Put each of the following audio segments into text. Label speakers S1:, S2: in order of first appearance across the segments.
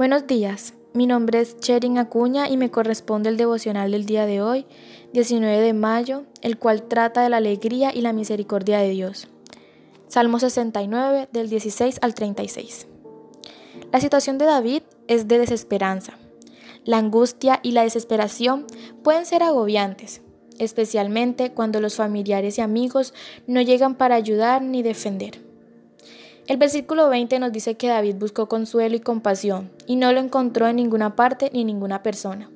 S1: Buenos días, mi nombre es Cherin Acuña y me corresponde el devocional del día de hoy, 19 de mayo, el cual trata de la alegría y la misericordia de Dios. Salmo 69 del 16 al 36. La situación de David es de desesperanza. La angustia y la desesperación pueden ser agobiantes, especialmente cuando los familiares y amigos no llegan para ayudar ni defender. El versículo 20 nos dice que David buscó consuelo y compasión y no lo encontró en ninguna parte ni en ninguna persona.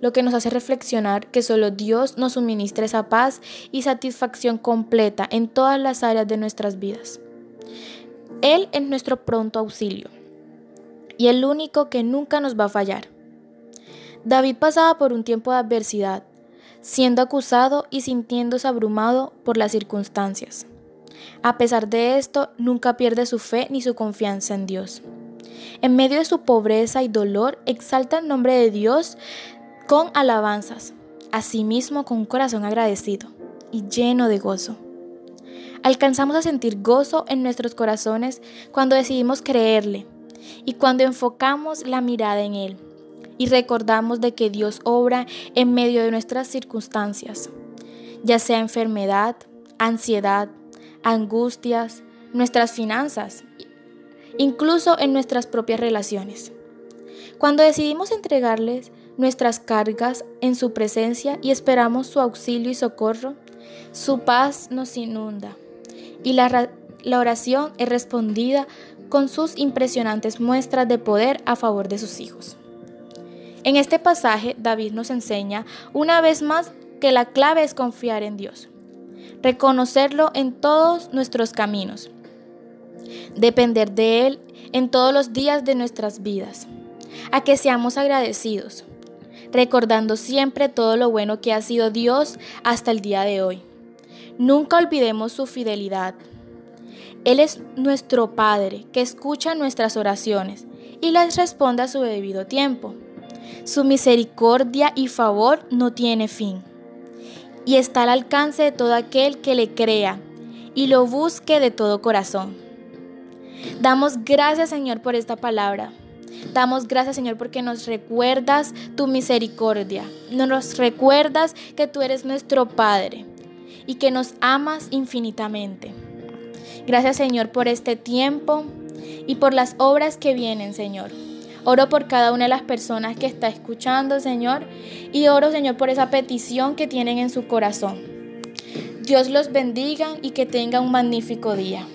S1: Lo que nos hace reflexionar que solo Dios nos suministra esa paz y satisfacción completa en todas las áreas de nuestras vidas. Él es nuestro pronto auxilio y el único que nunca nos va a fallar. David pasaba por un tiempo de adversidad, siendo acusado y sintiéndose abrumado por las circunstancias. A pesar de esto, nunca pierde su fe ni su confianza en Dios. En medio de su pobreza y dolor, exalta el nombre de Dios con alabanzas, asimismo con un corazón agradecido y lleno de gozo. Alcanzamos a sentir gozo en nuestros corazones cuando decidimos creerle y cuando enfocamos la mirada en Él y recordamos de que Dios obra en medio de nuestras circunstancias, ya sea enfermedad, ansiedad, angustias, nuestras finanzas, incluso en nuestras propias relaciones. Cuando decidimos entregarles nuestras cargas en su presencia y esperamos su auxilio y socorro, su paz nos inunda y la, oración es respondida con sus impresionantes muestras de poder a favor de sus hijos. En este pasaje, David nos enseña una vez más que la clave es confiar en Dios reconocerlo en todos nuestros caminos, depender de Él en todos los días de nuestras vidas, a que seamos agradecidos, recordando siempre todo lo bueno que ha sido Dios hasta el día de hoy. Nunca olvidemos su fidelidad. Él es nuestro Padre que escucha nuestras oraciones y las responde a su debido tiempo. Su misericordia y favor no tiene fin y está al alcance de todo aquel que le crea y lo busque de todo corazón. Damos gracias Señor por esta palabra. Damos gracias Señor porque nos recuerdas tu misericordia. Nos recuerdas que tú eres nuestro Padre y que nos amas infinitamente. Gracias Señor por este tiempo y por las obras que vienen Señor. Oro por cada una de las personas que está escuchando, Señor, y oro, Señor, por esa petición que tienen en su corazón. Dios los bendiga y que tenga un magnífico día.